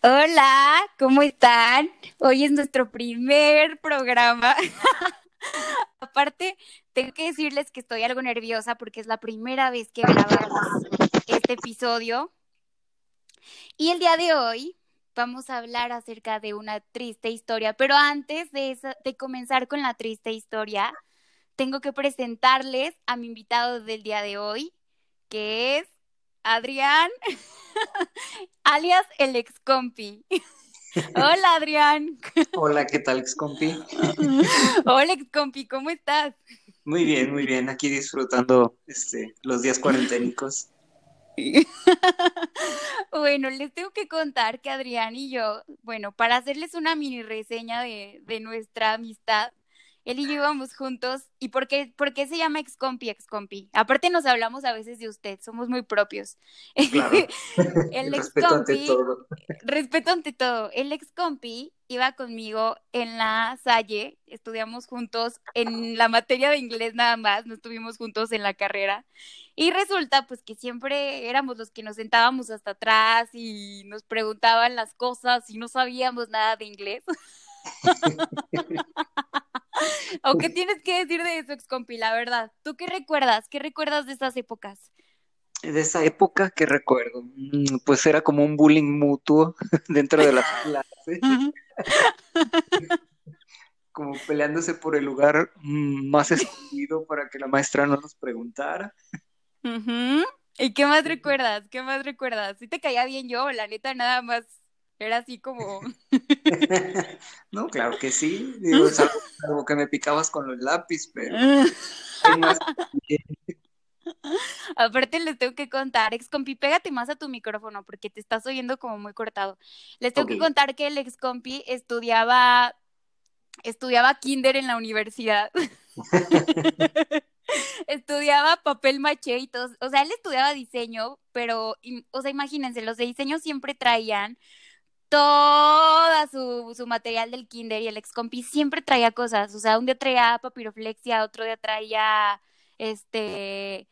Hola, ¿cómo están? Hoy es nuestro primer programa. Aparte, tengo que decirles que estoy algo nerviosa porque es la primera vez que grabamos este episodio. Y el día de hoy vamos a hablar acerca de una triste historia, pero antes de, de comenzar con la triste historia, tengo que presentarles a mi invitado del día de hoy, que es Adrián, alias el ex compi. Hola Adrián. Hola, ¿qué tal ex compi? Hola ex compi, ¿cómo estás? Muy bien, muy bien, aquí disfrutando este, los días cuarenténicos. bueno, les tengo que contar que Adrián y yo, bueno, para hacerles una mini reseña de, de nuestra amistad, él y yo íbamos juntos. ¿Y por qué, por qué se llama excompi, excompi? Aparte nos hablamos a veces de usted, somos muy propios. Claro. el respeto ante todo. Respeto ante todo. El excompi iba conmigo en la Salle, estudiamos juntos en la materia de inglés nada más, no estuvimos juntos en la carrera. Y resulta pues que siempre éramos los que nos sentábamos hasta atrás y nos preguntaban las cosas y no sabíamos nada de inglés. ¿O qué tienes que decir de eso, excompi? La verdad, ¿tú qué recuerdas? ¿Qué recuerdas de esas épocas? De esa época que recuerdo, mm, pues era como un bullying mutuo dentro de la clase. como peleándose por el lugar mm, más escondido para que la maestra no nos preguntara. ¿Y qué más recuerdas? ¿Qué más recuerdas? ¿Sí te caía bien yo? La neta, nada más era así como. no, claro que sí. Digo, es algo, que me picabas con los lápiz, pero. Aparte les tengo que contar, ex compi, pégate más a tu micrófono porque te estás oyendo como muy cortado. Les tengo que contar que el ex compi estudiaba estudiaba kinder en la universidad. estudiaba papel maché y todo, o sea, él estudiaba diseño, pero o sea, imagínense, los de diseño siempre traían toda su, su, material del kinder y el ex compi siempre traía cosas, o sea, un día traía papiroflexia, otro día traía, este,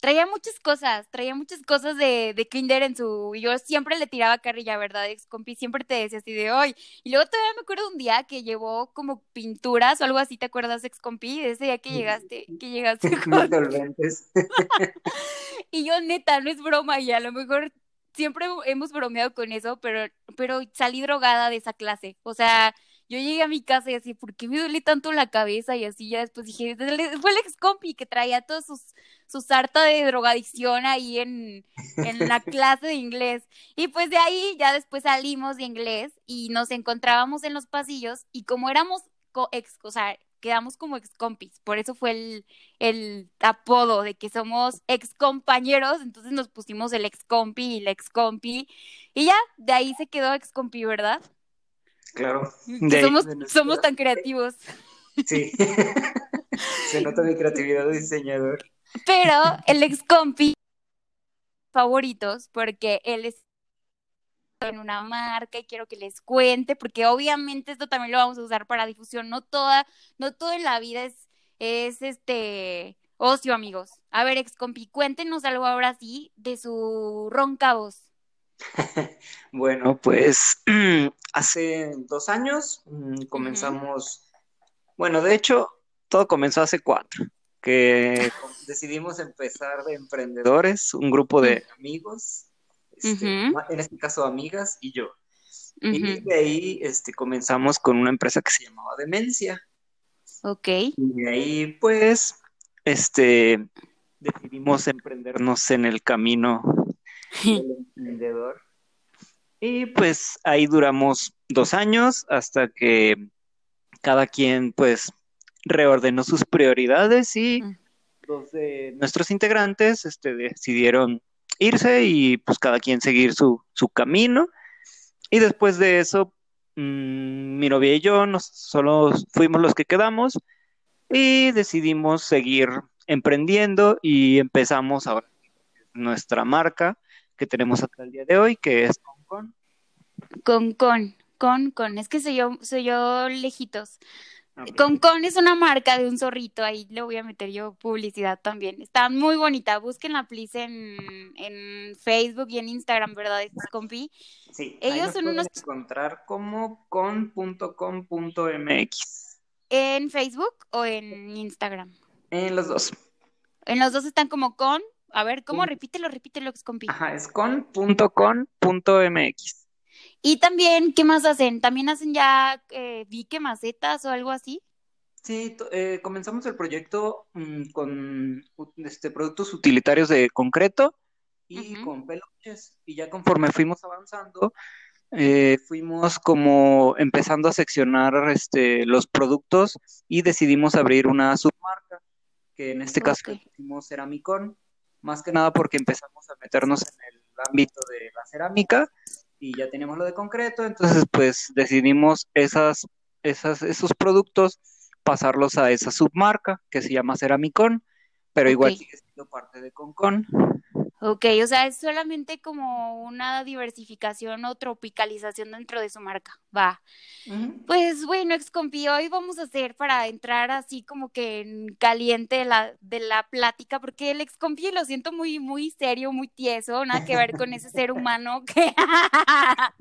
traía muchas cosas, traía muchas cosas de, de kinder en su, y yo siempre le tiraba carrilla, ¿verdad? Ex compi siempre te decía así de hoy, y luego todavía me acuerdo un día que llevó como pinturas o algo así, ¿te acuerdas, ex compi? De ese día que llegaste, que llegaste con... y yo neta, no es broma, y a lo mejor siempre hemos bromeado con eso, pero, pero salí drogada de esa clase. O sea, yo llegué a mi casa y así, ¿por qué me duele tanto la cabeza? Y así ya después dije, fue el ex compi que traía todos sus, su sarta de drogadicción ahí en, en la clase de inglés. Y pues de ahí ya después salimos de inglés y nos encontrábamos en los pasillos y como éramos ex, o sea, quedamos como ex compis, por eso fue el, el apodo de que somos ex compañeros, entonces nos pusimos el ex compi y el ex compi, y ya, de ahí se quedó ex compi, ¿verdad? Claro. somos, somos tan creativos. Sí, se nota mi creatividad de diseñador. Pero el ex compi favoritos, porque él es en una marca y quiero que les cuente, porque obviamente esto también lo vamos a usar para difusión. No toda, no todo en la vida es, es este ocio, amigos. A ver, ex compi, cuéntenos algo ahora sí de su ronca voz. bueno, pues hace dos años mm, comenzamos, bueno, de hecho, todo comenzó hace cuatro, que decidimos empezar de emprendedores, un grupo de amigos este, en este caso amigas y yo. Y de ahí este, comenzamos con una empresa que se llamaba Demencia. Ok. Y de ahí, pues, este, decidimos emprendernos en el camino del emprendedor. Y pues ahí duramos dos años hasta que cada quien, pues, reordenó sus prioridades y mm. dos de nuestros integrantes este, decidieron irse y pues cada quien seguir su, camino. Y después de eso, mm, mi novia y yo nos, solo fuimos los que quedamos y decidimos seguir emprendiendo y empezamos ahora nuestra marca que tenemos hasta el día de hoy, que es Con Con Con, Con, Con, es que soy yo, soy yo lejitos. Con Con es una marca de un zorrito, ahí le voy a meter yo publicidad también. Está muy bonita, busquen please en, en Facebook y en Instagram, ¿verdad? Compi. Sí, ellos son unos encontrar como con.com.mx. ¿En Facebook o en Instagram? En los dos. En los dos están como con, a ver, ¿cómo? Repítelo, repítelo, compi. Ajá, es con.com.mx. Y también, ¿qué más hacen? ¿También hacen ya eh, vique macetas o algo así? Sí, eh, comenzamos el proyecto mm, con este, productos utilitarios de concreto y con peluches. Y ya conforme fuimos avanzando, eh, fuimos como empezando a seccionar este, los productos y decidimos abrir una submarca, que en este caso hicimos Ceramicón, más que nada porque empezamos a meternos en el ámbito de la cerámica y ya teníamos lo de concreto, entonces pues decidimos esas, esas, esos productos pasarlos a esa submarca que se llama Ceramicón, pero igual sigue siendo parte de Concon. Ok, o sea, es solamente como una diversificación o tropicalización dentro de su marca. Va. Pues bueno, excompi, hoy vamos a hacer para entrar así como que en caliente de la, de la plática, porque el excompi lo siento muy, muy serio, muy tieso, nada que ver con ese ser humano que...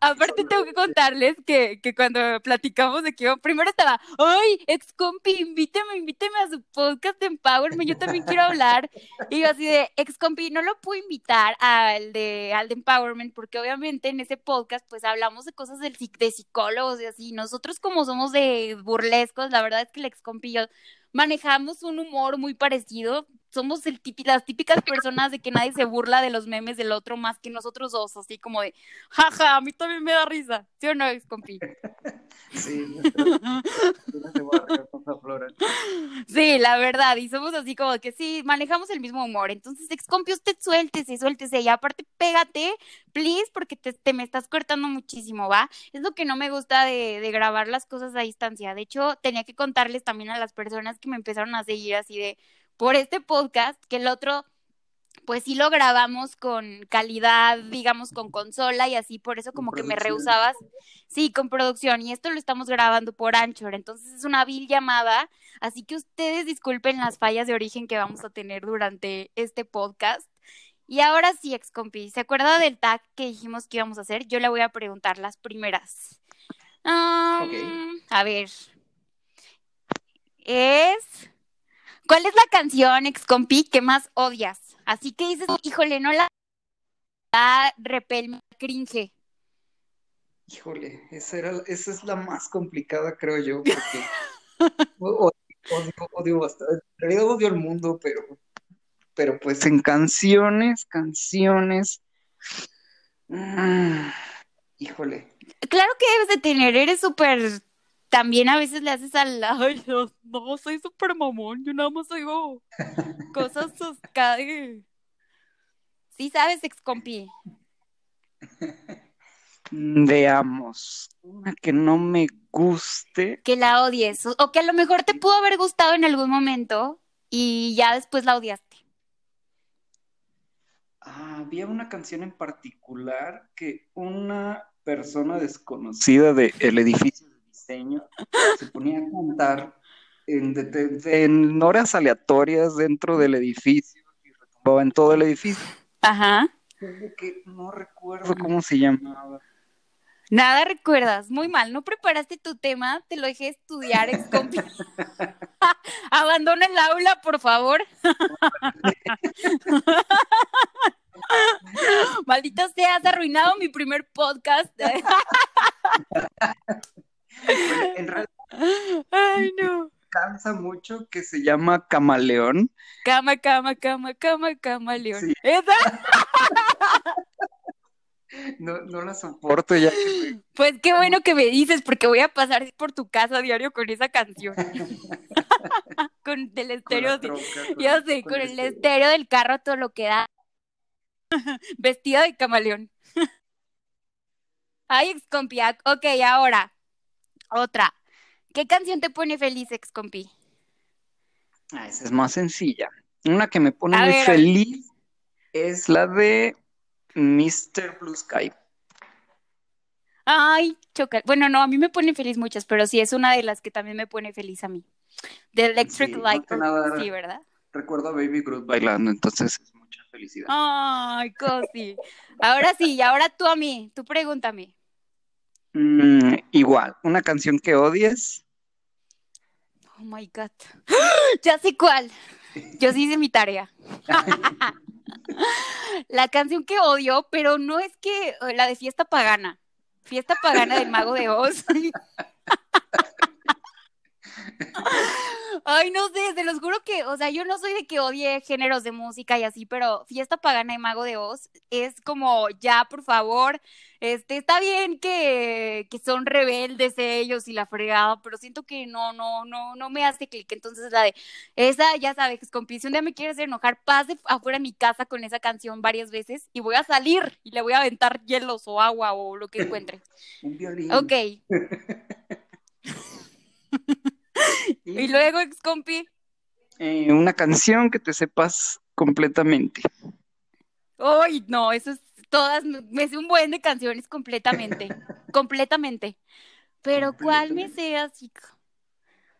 aparte tengo que contarles que, que cuando platicamos de que yo primero estaba, ¡ay, excompi, invíteme, invíteme a su podcast de Empowerment, yo también quiero hablar. Y yo así de, ex compi, no lo puedo invitar al de, al de Empowerment, porque obviamente en ese podcast pues hablamos de cosas del, de psicólogos y así. Nosotros como somos de burlescos, la verdad es que el ex compi y yo manejamos un humor muy parecido. Somos el las típicas personas de que nadie se burla de los memes del otro más que nosotros dos, así como de, jaja, a mí también me da risa. ¿Sí o no, ex compi? Sí, sí, la verdad, y somos así como que sí, manejamos el mismo humor. Entonces, ex compi, usted suéltese, suéltese, y aparte pégate, please, porque te, te, me estás cortando muchísimo, ¿va? Es lo que no me gusta de, de grabar las cosas a distancia. De hecho, tenía que contarles también a las personas que me empezaron a seguir así de por este podcast, que el otro pues sí lo grabamos con calidad, digamos, con consola y así, por eso como que me rehusabas. Sí, con producción. Y esto lo estamos grabando por Anchor. Entonces es una vil llamada. Así que ustedes disculpen las fallas de origen que vamos a tener durante este podcast. Y ahora sí, ex compi, ¿se acuerda del tag que dijimos que íbamos a hacer? Yo le voy a preguntar las primeras. A ver, es... ¿Cuál es la canción, ex compi, que más odias? Así que dices, híjole, no la... la repel, cringe. Híjole, esa, era, esa es la más complicada, creo yo, porque odio, odio, bastante. En realidad odio el mundo, pero, pero pues en canciones, canciones... Mm, híjole. Claro que debes de tener, eres súper también a veces le haces al lado, no, soy súper mamón, yo nada más oigo cosas acá Sí sabes, ex compi. Veamos, una que no me guste. Que la odies, o que a lo mejor te pudo haber gustado en algún momento y ya después la odiaste. Ah, había una canción en particular que una persona desconocida del el edificio se ponía a cantar en, horas aleatorias dentro del edificio y retumbaba en todo el edificio. Ajá. Que no recuerdo cómo se llamaba. Nada recuerdas, muy mal, no preparaste tu tema, te lo dejé estudiar, ex Abandona el aula, por favor. Maldito sea, has arruinado mi primer podcast. en realidad, Ay, no. Cansa mucho que se llama Camaleón. Cama, cama, cama, cama, camaleón. ¿Esa? No, no la soporto ya. Pues qué bueno que me dices, porque voy a pasar por tu casa a diario con esa canción. con el estéreo, yo sé, con, el estéreo del carro, todo lo que da. Vestida de camaleón. Ay, excompiac. Ok, ahora, otra. ¿Qué canción te pone feliz, ex compi? Ah, esa es más sencilla. Una que me pone muy feliz es la de Mr. Blue Sky. Ay, choca. Bueno, no, a mí me pone feliz muchas, pero sí es una de las que también me pone feliz a mí. The Electric Sí, Light. Sí, ¿verdad? recuerdo a Baby Groot bailando, entonces es mucha felicidad. Ay, cosi. Ahora sí, y ahora tú a mí, tú pregúntame. Mm, igual, una canción que odies. Oh my God. Ya sé cuál. Yo sí hice mi tarea. La canción que odio, pero no es que eh, la de Fiesta Pagana. Fiesta Pagana del Mago de Oz. Ay, no sé, se los juro que, o sea, yo no soy de que odie géneros de música y así, pero Fiesta Pagana y Mago de Oz es como, ya, por favor, este, está bien que, que son rebeldes ellos y la fregada, pero siento que no, no, no, no me hace clic. Entonces, la de, esa, ya sabes, compi, si un día me quieres hacer enojar, pase afuera de mi casa con esa canción varias veces y voy a salir y le voy a aventar hielos o agua o lo que encuentre. Un violín. Ok. Y, luego, ex compi. eh, una canción que te sepas completamente. Ay, no, eso es todas, me sé un buen de canciones completamente, completamente. Pero ¿cuál me sé así?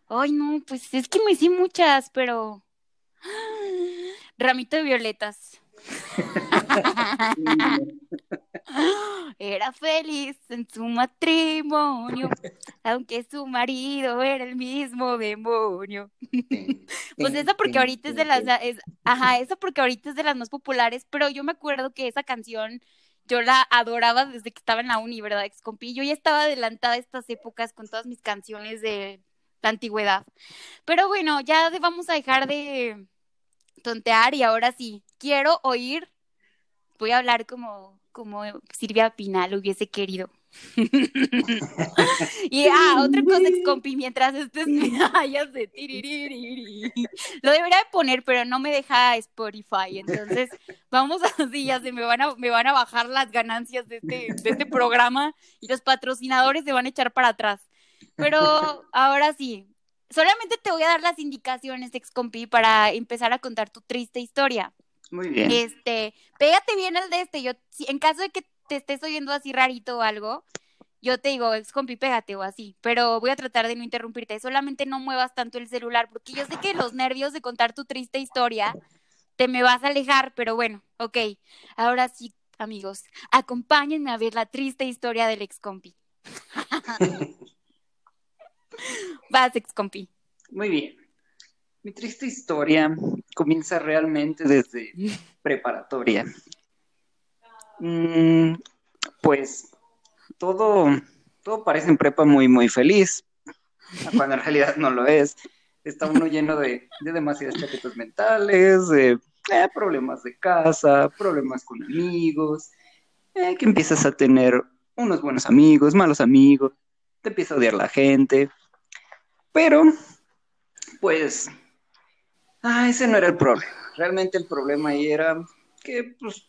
Ay, no, pues es que me sé muchas, pero Ramito de violetas. Era feliz en su matrimonio, aunque su marido era el mismo demonio. Pues esa porque ahorita es de las, es, ajá, esa porque ahorita es de las más populares, pero yo me acuerdo que esa canción yo la adoraba desde que estaba en la uni, ¿verdad, ex compi? Yo ya estaba adelantada a estas épocas con todas mis canciones de la antigüedad. Pero bueno, ya vamos a dejar de y ahora sí, quiero oír, voy a hablar como, como Silvia Pinal hubiese querido. y ah, otra cosa, compi, mientras estés ya sé, tiririri. Lo debería de poner, pero no me deja Spotify. Entonces, vamos así, ya se me van a, me van a bajar las ganancias de este, de este programa y los patrocinadores se van a echar para atrás. Pero ahora sí, solamente te voy a dar las indicaciones, ex compi, para empezar a contar tu triste historia. Muy bien. Este, pégate bien al de este. Yo, si, en caso de que te estés oyendo así rarito o algo, yo te digo, ex compi, pégate o así. Pero voy a tratar de no interrumpirte. Solamente no muevas tanto el celular, porque yo sé que los nervios de contar tu triste historia te me vas a alejar, pero bueno, ok. Ahora sí, amigos, acompáñenme a ver la triste historia del ex compi. Vas, ex compi. Muy bien. Mi triste historia comienza realmente desde preparatoria. Mm, pues todo, todo parece en prepa muy, muy feliz, cuando en realidad no lo es. Está uno lleno de, de demasiadas chaquetas mentales, de eh, problemas de casa, problemas con amigos, eh, que empiezas a tener unos buenos amigos, malos amigos, te empieza a odiar la gente, pero pues ah, ese no era el problema. Realmente el problema ahí era que, pues,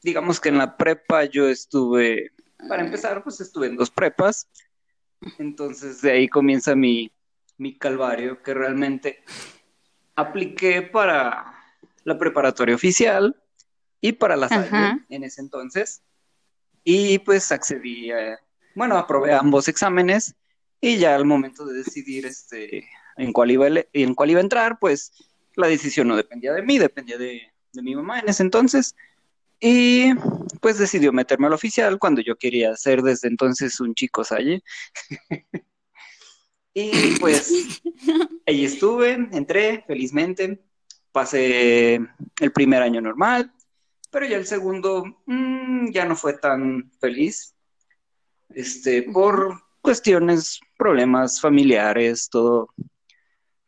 digamos que en la prepa yo estuve, para empezar, pues estuve en dos prepas. Entonces de ahí comienza mi, mi calvario, que realmente apliqué para la preparatoria oficial y para la. SALE en ese entonces. Y pues accedí a, bueno, aprobé ambos exámenes y ya al momento de decidir este, en, cuál iba, en cuál iba a entrar, pues la decisión no dependía de mí, dependía de, de mi mamá en ese entonces. Y pues decidió meterme al oficial cuando yo quería ser desde entonces un chico salle. y pues ahí estuve, entré felizmente, pasé el primer año normal, pero ya el segundo mm, ya no fue tan feliz, este, por cuestiones, problemas familiares, todo,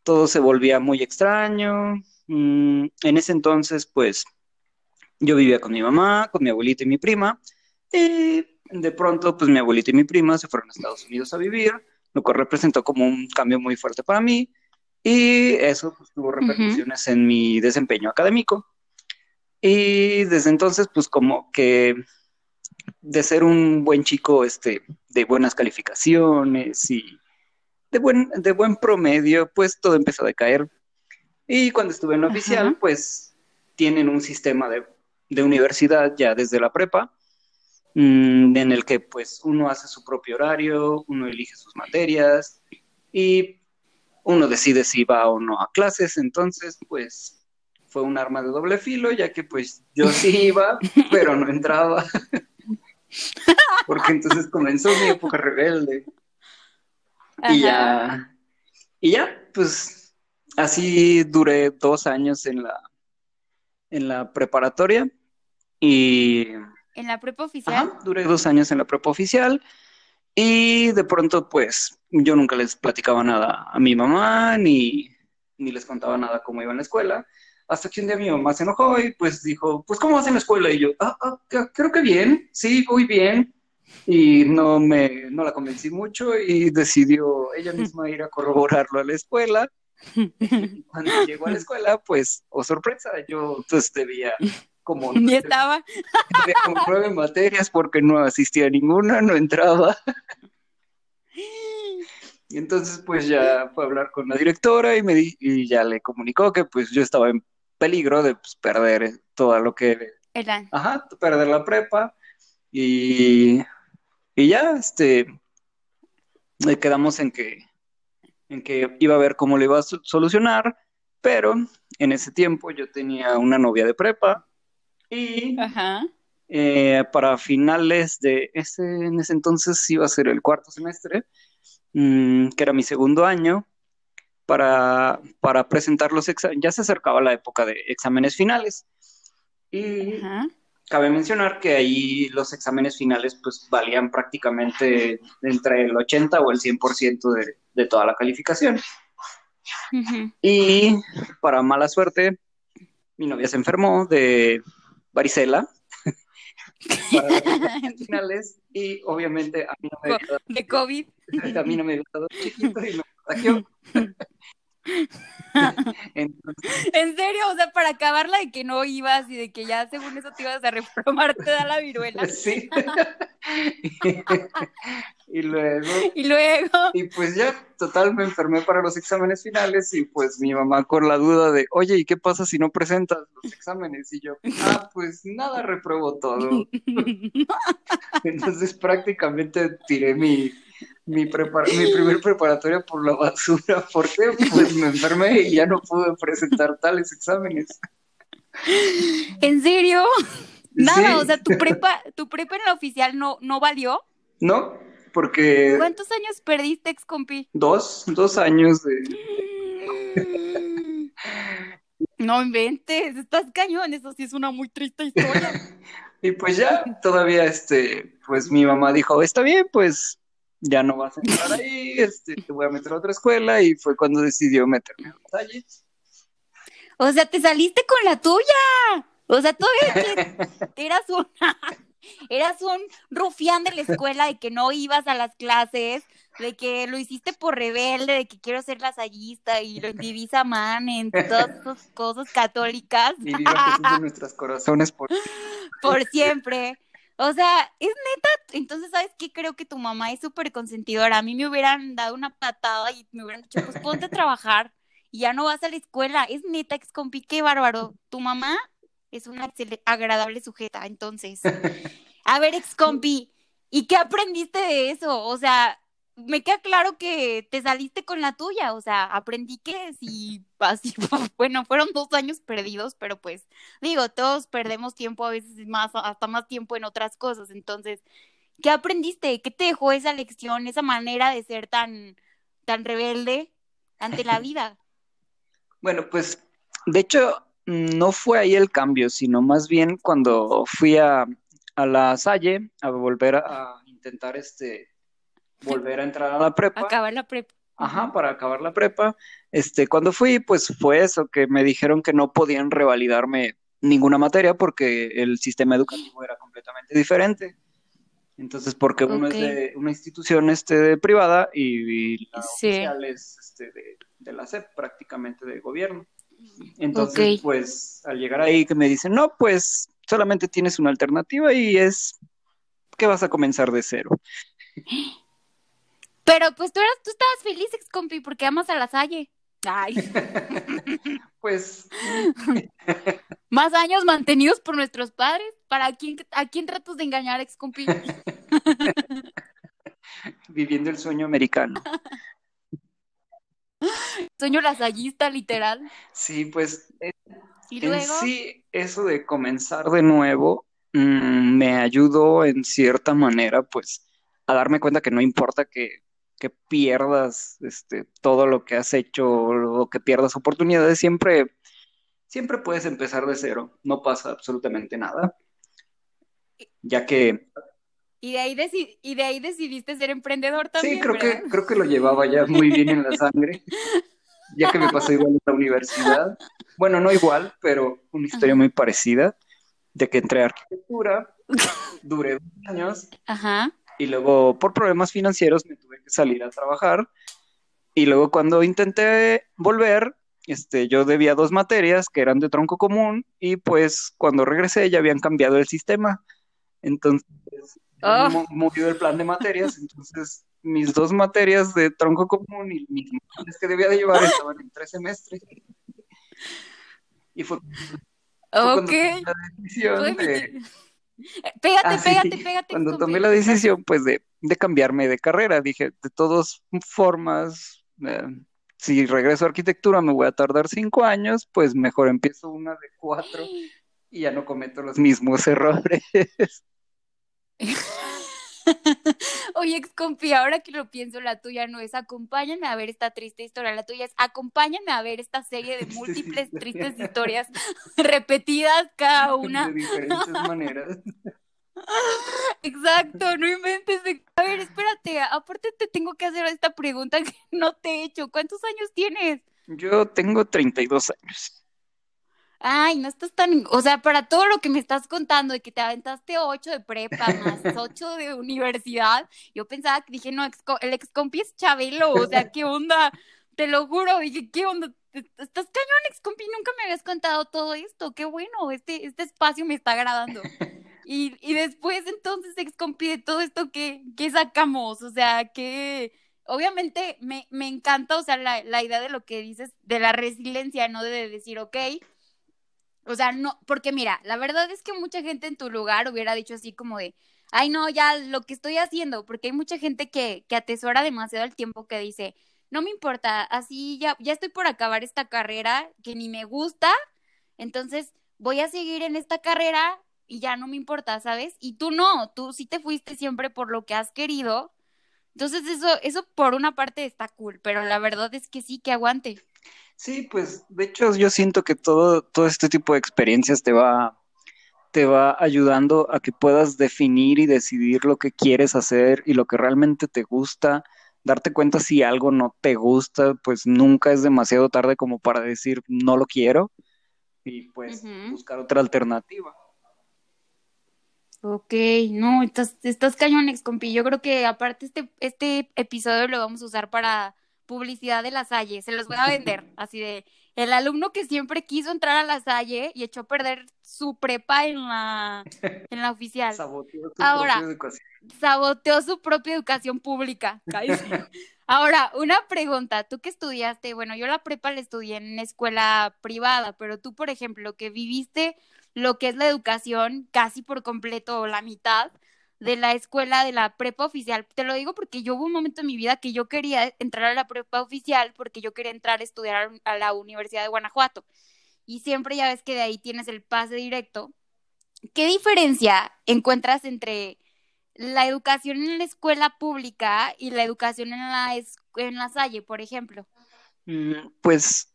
todo se volvía muy extraño. Mm, en ese entonces, pues, yo vivía con mi mamá, con mi abuelita y mi prima, y de pronto, pues, mi abuelita y mi prima se fueron a Estados Unidos a vivir, lo cual representó como un cambio muy fuerte para mí, y eso pues, tuvo repercusiones en mi desempeño académico. Y desde entonces, pues, como que de ser un buen chico, este, de buenas calificaciones y de buen, de buen promedio, pues todo empezó a decaer. Y cuando estuve en la oficial, Ajá. pues tienen un sistema de, de universidad ya desde la prepa. mm, en el que pues uno hace su propio horario, uno elige sus materias y uno decide si va o no a clases, entonces pues fue un arma de doble filo, ya que pues yo sí iba, pero no entraba. Porque entonces comenzó mi época rebelde. Y ya, y ya, pues así duré dos años en la, en la preparatoria y... ¿En la prepa oficial? duré dos años en la prepa oficial y de pronto pues yo nunca les platicaba nada a mi mamá ni, ni les contaba nada cómo iba en la escuela. Hasta que un día mi mamá se enojó y pues dijo, pues ¿cómo vas en la escuela? Y yo, ah, ah creo que bien, sí, voy bien. Y no me, no la convencí mucho y decidió ella misma ir a corroborarlo a la escuela. Y cuando llegó a la escuela, pues, oh sorpresa, yo entonces pues, debía como... Ni estaba. Debía como nueve materias porque no asistía a ninguna, no entraba. Y entonces pues ya fue a hablar con la directora y me y ya le comunicó que pues yo estaba en peligro de pues, perder todo lo que... Era. Ajá, perder la prepa. Y, y ya, este, quedamos en que, en que iba a ver cómo le iba a solucionar, pero en ese tiempo yo tenía una novia de prepa y eh, para finales de ese, en ese entonces iba a ser el cuarto semestre, mm, que era mi segundo año, para, para presentar los exámenes. Ya se acercaba la época de exámenes finales. Y cabe mencionar que ahí los exámenes finales pues valían prácticamente entre el 80 o el 100% de, de toda la calificación. Y para mala suerte, mi novia se enfermó de varicela para los finales y obviamente a mí no me había de COVID. A mí no me había dado chiquito y me contagió. ¿En serio? O sea, para acabarla de que no ibas y de que ya según eso te ibas a repromar, te da la viruela. Sí. y luego. Y luego. Y pues ya, total, me enfermé para los exámenes finales y pues mi mamá con la duda de, oye, ¿y qué pasa si no presentas los exámenes? Y yo, ah, pues nada, reprobo todo. Entonces prácticamente tiré mi mi, mi primer preparatoria por la basura. ¿Por qué? Pues me enfermé y ya no pude presentar tales exámenes. ¿En serio? Nada, o sea, tu prepa, tu prepa en la oficial no, no valió. No, porque. ¿Cuántos años perdiste, ex compi? Dos, dos años de. No inventes, estás cañón, eso sí es una muy triste historia. y pues ya, todavía, este, pues mi mamá dijo, está bien, pues ya no vas a entrar ahí, este, te voy a meter a otra escuela y fue cuando decidió meterme a la O sea, te saliste con la tuya. O sea, todavía eras un, eras un rufián de la escuela de que no ibas a las clases, de que lo hiciste por rebelde, de que quiero ser lasallista y lo divisa man en todas esas cosas católicas. Y viva Jesús en nuestros corazones por, por siempre. O sea, es neta. Entonces, ¿sabes qué? Creo que tu mamá es súper consentidora. A mí me hubieran dado una patada y me hubieran dicho, pues ponte a trabajar y ya no vas a la escuela. Es neta, ex compi, qué bárbaro. Tu mamá es una agradable sujeta. Entonces, a ver, ex compi, ¿y qué aprendiste de eso? O sea, me queda claro que te saliste con la tuya, o sea, aprendí que si así, bueno, fueron dos años perdidos, pero pues digo, todos perdemos tiempo a veces más, hasta más tiempo en otras cosas, entonces, ¿qué aprendiste? ¿Qué te dejó esa lección, esa manera de ser tan, tan rebelde ante la vida? Bueno, pues, de hecho, no fue ahí el cambio, sino más bien cuando fui a, a la Salle a volver a intentar este volver a entrar a la prepa. Acabar la prepa. Ajá, para acabar la prepa. Este, cuando fui, pues fue eso, que me dijeron que no podían revalidarme ninguna materia porque el sistema educativo era completamente diferente. Entonces, porque uno es de una institución este, privada y, la oficial es este, de, la SEP, prácticamente de gobierno. Entonces, pues, al llegar ahí que me dicen, no, pues, solamente tienes una alternativa y es que vas a comenzar de cero. Pero pues tú eras, tú estabas feliz, ex compi, porque amas a la Salle. Ay. pues. Más años mantenidos por nuestros padres. ¿Para quién, a quién tratas de engañar, ex compi? Viviendo el sueño americano. Sueño lasallista, literal. Sí, pues. ¿Y luego? sí, eso de comenzar de nuevo mmm, me ayudó en cierta manera, pues, a darme cuenta que no importa que, que pierdas este, todo lo que has hecho o que pierdas oportunidades, siempre, siempre puedes empezar de cero, no pasa absolutamente nada. Ya que y de ahí, deci y de ahí decidiste ser emprendedor también. Sí, creo ¿verdad? que, creo que lo llevaba ya muy bien en la sangre, ya que me pasó igual en la universidad. Bueno, no igual, pero una historia muy parecida, de que entré a arquitectura, duré dos años Ajá. Y luego por problemas financieros me tuve que salir a trabajar y luego cuando intenté volver, este, yo debía dos materias que eran de tronco común y pues cuando regresé ya habían cambiado el sistema. Entonces, Oh. mo- movió el plan de materias, entonces mis dos materias de tronco común y mis materias que debía de llevar estaban en tres semestres. Y fue, fue cuando Ok. tomé la decisión de. Pégate, Ah, sí, pégate, pégate. cuando tomé la decisión, pues, de, de cambiarme de carrera, dije, de todas formas, eh, si regreso a arquitectura me voy a tardar cinco años, pues mejor empiezo una de cuatro y ya no cometo los mismos errores. Oye, ex compi, ahora que lo pienso, la tuya no es acompáñame a ver esta triste historia, la tuya es acompáñame a ver esta serie de múltiples tristes historias repetidas cada una. De diferentes maneras. Exacto, no inventes. A ver, espérate, aparte te tengo que hacer esta pregunta que no te he hecho. ¿Cuántos años tienes? Yo tengo 32 años. Ay, no estás tan, o sea, para todo lo que me estás contando de que te aventaste ocho de prepa más ocho de universidad, yo pensaba que dije, no, ex- el ex compi es Chabelo, o sea, ¿qué onda? Te lo juro, dije, ¿qué onda? Est- Estás cañón, ex compi, nunca me habías contado todo esto, qué bueno, este, este espacio me está agradando. Y, y después, entonces, ex compi, de todo esto, ¿qué, qué sacamos? O sea, que obviamente me, me encanta, o sea, la, la idea de lo que dices, de la resiliencia, ¿no? De decir, ok, o sea, no, porque mira, la verdad es que mucha gente en tu lugar hubiera dicho así como de, ay, no, ya lo que estoy haciendo, porque hay mucha gente que, que atesora demasiado el tiempo que dice, no me importa, así ya, ya estoy por acabar esta carrera que ni me gusta, entonces voy a seguir en esta carrera y ya no me importa, ¿sabes? Y tú no, tú sí te fuiste siempre por lo que has querido. Entonces eso, eso por una parte está cool, pero la verdad es que sí, que aguante. Sí, pues de hecho yo siento que todo, todo este tipo de experiencias te va, te va ayudando a que puedas definir y decidir lo que quieres hacer y lo que realmente te gusta, darte cuenta si algo no te gusta, pues nunca es demasiado tarde como para decir no lo quiero y pues buscar otra alternativa. Ok, no, estás, estás cañón, ex compi. Yo creo que aparte este, este episodio lo vamos a usar para publicidad de la Salle. Se los voy a vender. Así de el alumno que siempre quiso entrar a la Salle y echó a perder su prepa en la, en la oficial. Saboteó tu Ahora. propia educación. Saboteó su propia educación pública. Ahora, una pregunta. Tú que estudiaste, bueno, yo la prepa la estudié en escuela privada, pero tú, por ejemplo, que viviste lo que es la educación casi por completo o la mitad de la escuela de la prepa oficial. Te lo digo porque yo hubo un momento en mi vida que yo quería entrar a la prepa oficial porque yo quería entrar a estudiar a la Universidad de Guanajuato. Y siempre ya ves que de ahí tienes el pase directo. ¿Qué diferencia encuentras entre la educación en la escuela pública y la educación en la, en la Salle, por ejemplo? Mm, Pues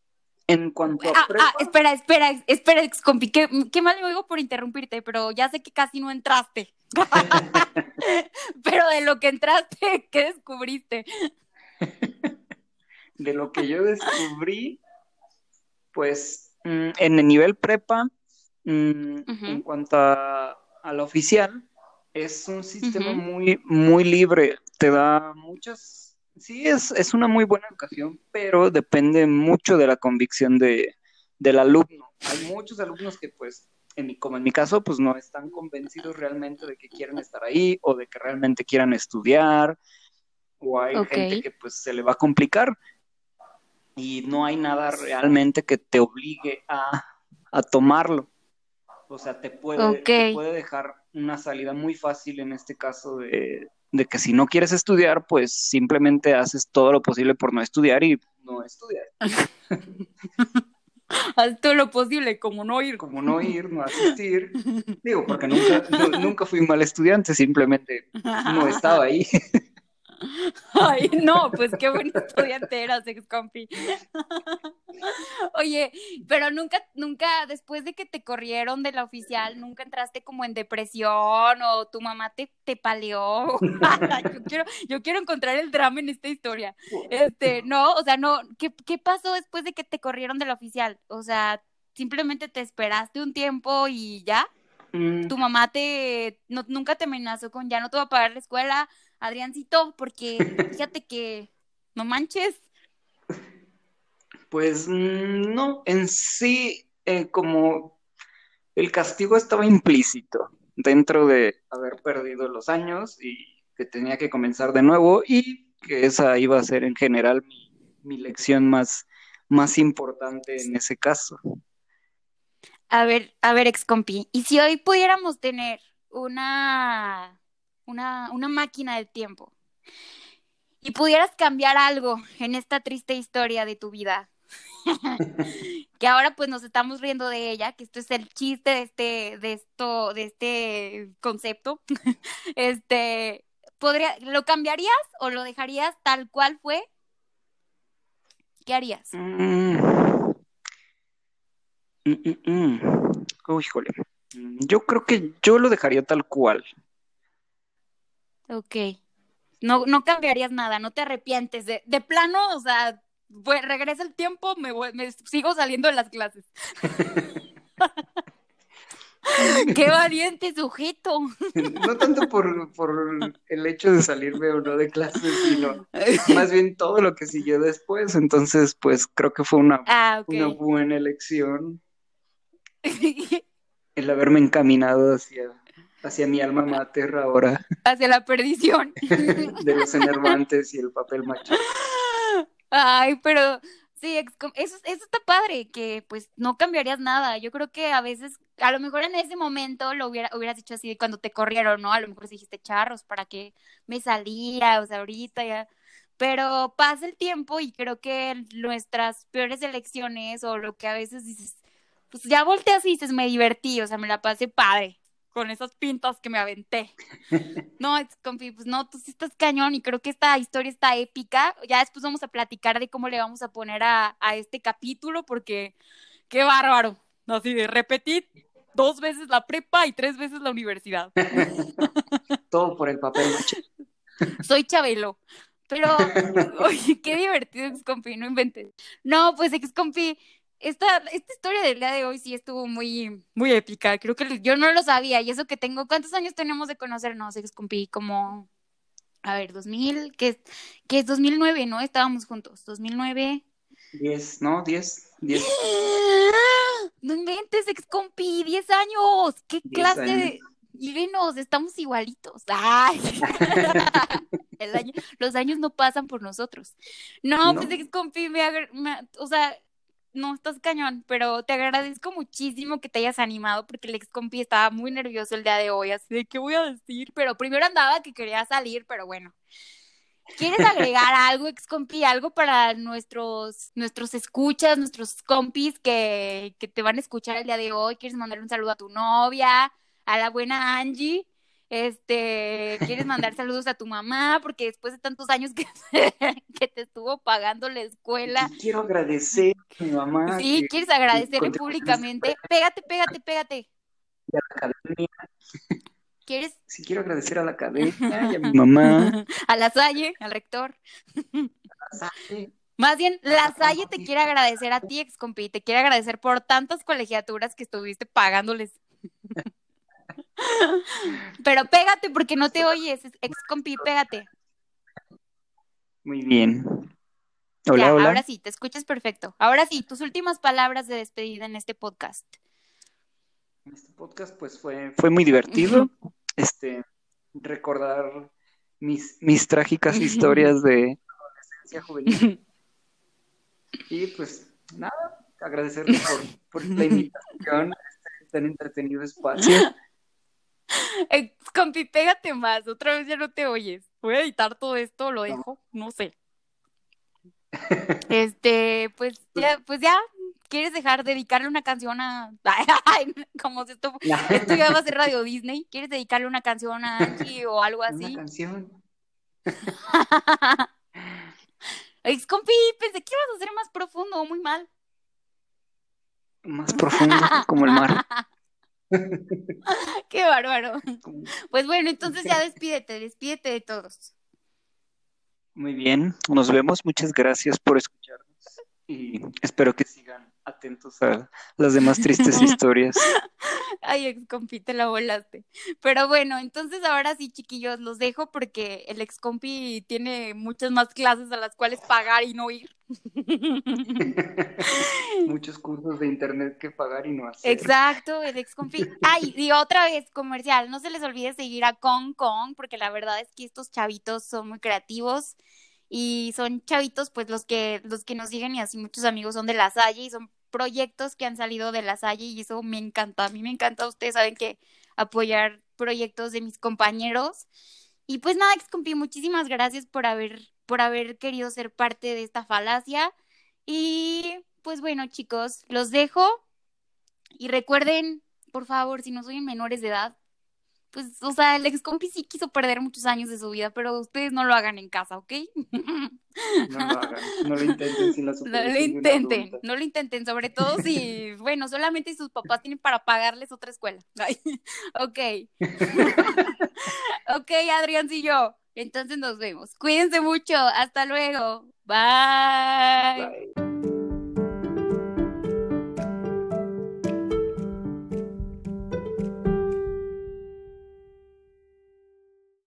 en cuanto a Ah, prepa, ah, espera, espera, espera, ex compi, qué, qué mal me oigo por interrumpirte, pero ya sé que casi no entraste. pero de lo que entraste, ¿qué descubriste? de lo que yo descubrí, pues mm, en el nivel prepa, mm, en cuanto a, a la oficial, es un sistema muy, muy libre, te da muchas, sí, es, es una muy buena educación, pero depende mucho de la convicción de, del alumno. Hay muchos alumnos que pues, en mi, como en mi caso, pues no están convencidos realmente de que quieren estar ahí o de que realmente quieran estudiar, o hay Ok. gente que pues se le va a complicar. y no hay nada realmente que te obligue a, a tomarlo. O sea, te puede, te puede dejar una salida muy fácil en este caso de, de que si no quieres estudiar, pues simplemente haces todo lo posible por no estudiar y no estudiar. Haz todo lo posible, como no ir. Como no ir, no asistir. Digo, porque nunca, nunca fui mal estudiante, simplemente no estaba ahí. Ay, no, pues qué buen estudiante eras, ex compi. Oye, pero nunca, nunca, después de que te corrieron de la oficial, nunca entraste como en depresión o tu mamá te, te paleó. yo quiero, yo quiero encontrar el drama en esta historia. Este, no, o sea, no, ¿qué, qué pasó después de que te corrieron de la oficial? O sea, simplemente te esperaste un tiempo y ya. Mm. Tu mamá te, no, nunca te amenazó con ya no te va a pagar la escuela, Adriancito, porque fíjate que no manches. Pues mm, no, en sí, eh, como el castigo estaba implícito dentro de haber perdido los años y que tenía que comenzar de nuevo y que esa iba a ser en general mi, mi lección más, más importante en ese caso. A ver, a ver, ex compi, ¿y si hoy pudiéramos tener una una, una máquina del tiempo, y pudieras cambiar algo en esta triste historia de tu vida, que ahora pues nos estamos riendo de ella, que esto es el chiste de este, de esto, de este concepto, este, podría, ¿lo cambiarías o lo dejarías tal cual fue? ¿Qué harías? Mm. Mm, mm, híjole. Yo creo que yo lo dejaría tal cual. Ok. No, no cambiarías nada, no te arrepientes. De, de plano, o sea, regresa el tiempo, me, me sigo saliendo de las clases. ¡Qué valiente sujeto! No tanto por, por, el hecho de salirme o no de clases, sino más bien todo lo que siguió después. Entonces, pues creo que fue una, ah, una buena elección el haberme encaminado hacia hacia mi alma mater ahora. Hacia la perdición. de los enervantes y el papel macho. Ay, pero sí, eso, eso está padre, que pues no cambiarías nada. Yo creo que a veces, a lo mejor en ese momento lo hubiera, hubieras dicho así cuando te corrieron, ¿no? A lo mejor dijiste charros para que me saliera, o sea, ahorita ya. Pero pasa el tiempo y creo que nuestras peores elecciones o lo que a veces dices, pues ya volteas y dices, me divertí, o sea, me la pasé padre con esas pintas que me aventé. No, confi, pues no, tú sí estás cañón y creo que esta historia está épica. Ya después vamos a platicar de cómo le vamos a poner a, este capítulo porque qué bárbaro. Así de repetir dos veces la prepa y tres veces la universidad. Todo por el papel. Soy Chabelo. Pero, oye, qué divertido, excompi, no inventes. No, pues excompi, esta, esta historia del día de hoy sí estuvo muy, muy épica. Creo que yo no lo sabía. Y eso que tengo, ¿cuántos años tenemos de conocernos, excompi? Como, a ver, 2000, ¿qué es, qué es 2009, ¿no? Estábamos juntos, 2009. 10, ¿no? 10, 10. No inventes, excompi, 10 años. ¿Qué clase de...? Y venos, estamos igualitos. Ay. los años no pasan por nosotros. No, pues excompi, me, me, o sea, no, estás cañón, pero te agradezco muchísimo que te hayas animado porque el ex compi estaba muy nervioso el día de hoy, así de qué voy a decir, pero primero andaba que quería salir, pero bueno. ¿Quieres agregar algo, ex compi, algo para nuestros, nuestros escuchas, nuestros compis que, que te van a escuchar el día de hoy? ¿Quieres mandar un saludo a tu novia, a la buena Angie? Este, quieres mandar saludos a tu mamá porque después de tantos años que, que te estuvo pagando la escuela. quiero agradecer a mi mamá. Sí, quieres agradecerle públicamente. Pégate, pégate, pégate. Y a la academia. ¿Quieres? Sí, quiero agradecer a la academia y a mi mamá. A la Salle, al rector. A la Salle. Más bien, la Salle te quiere agradecer a ti, ex compi, te quiere agradecer por tantas colegiaturas que estuviste pagándoles. Pero pégate porque no te oyes, ex compi, pégate. Muy bien. Hola, ya, Ahora sí, te escuchas perfecto. Ahora sí, tus últimas palabras de despedida en este podcast. Este podcast, pues fue, fue muy divertido. este, recordar mis, mis trágicas historias de adolescencia juvenil. Y pues nada, agradecerles por, por la invitación, este tan entretenido espacio. Eh, compi, pégate más, otra vez ya no te oyes. Voy a editar todo esto, lo dejo, no sé. Este, pues ya, pues ya, ¿quieres dejar dedicarle una canción a como si esto, esto ya va a ser Radio Disney? ¿Quieres dedicarle una canción a Angie o algo así? Una canción. Ex compi, pensé que ibas a ser más profundo, muy mal. Más profundo, como el mar. Qué bárbaro. Pues bueno, entonces ya despídete, despídete de todos. Muy bien, nos vemos. Muchas gracias por escucharnos y espero que sigan atentos a las demás tristes historias. Ay, ex compi, te la volaste. Pero bueno, entonces ahora sí, chiquillos, los dejo porque el ex compi tiene muchas más clases a las cuales pagar y no ir. Muchos cursos de internet que pagar y no hacer. Exacto, el ex compi. Ay, y otra vez, comercial, no se les olvide seguir a Kong Kong, porque la verdad es que estos chavitos son muy creativos y son chavitos, pues los que, los que nos siguen y así muchos amigos son de la Salle y son proyectos que han salido de la Salle y eso me encanta. A mí me encanta, ustedes saben que apoyar proyectos de mis compañeros. Y pues nada, Excompi, muchísimas gracias por haber, por haber querido ser parte de esta falacia. Y pues bueno, chicos, los dejo. Y recuerden, por favor, si no soy menores de edad, pues, o sea, el ex compi sí quiso perder muchos años de su vida, pero ustedes no lo hagan en casa, ¿ok? No lo hagan, no lo intenten sin la No lo intenten, no lo intenten, sobre todo si, bueno, solamente sus papás tienen para pagarles otra escuela. ok. ok, Adrián y yo. Entonces nos vemos. Cuídense mucho. Hasta luego. Bye. Bye.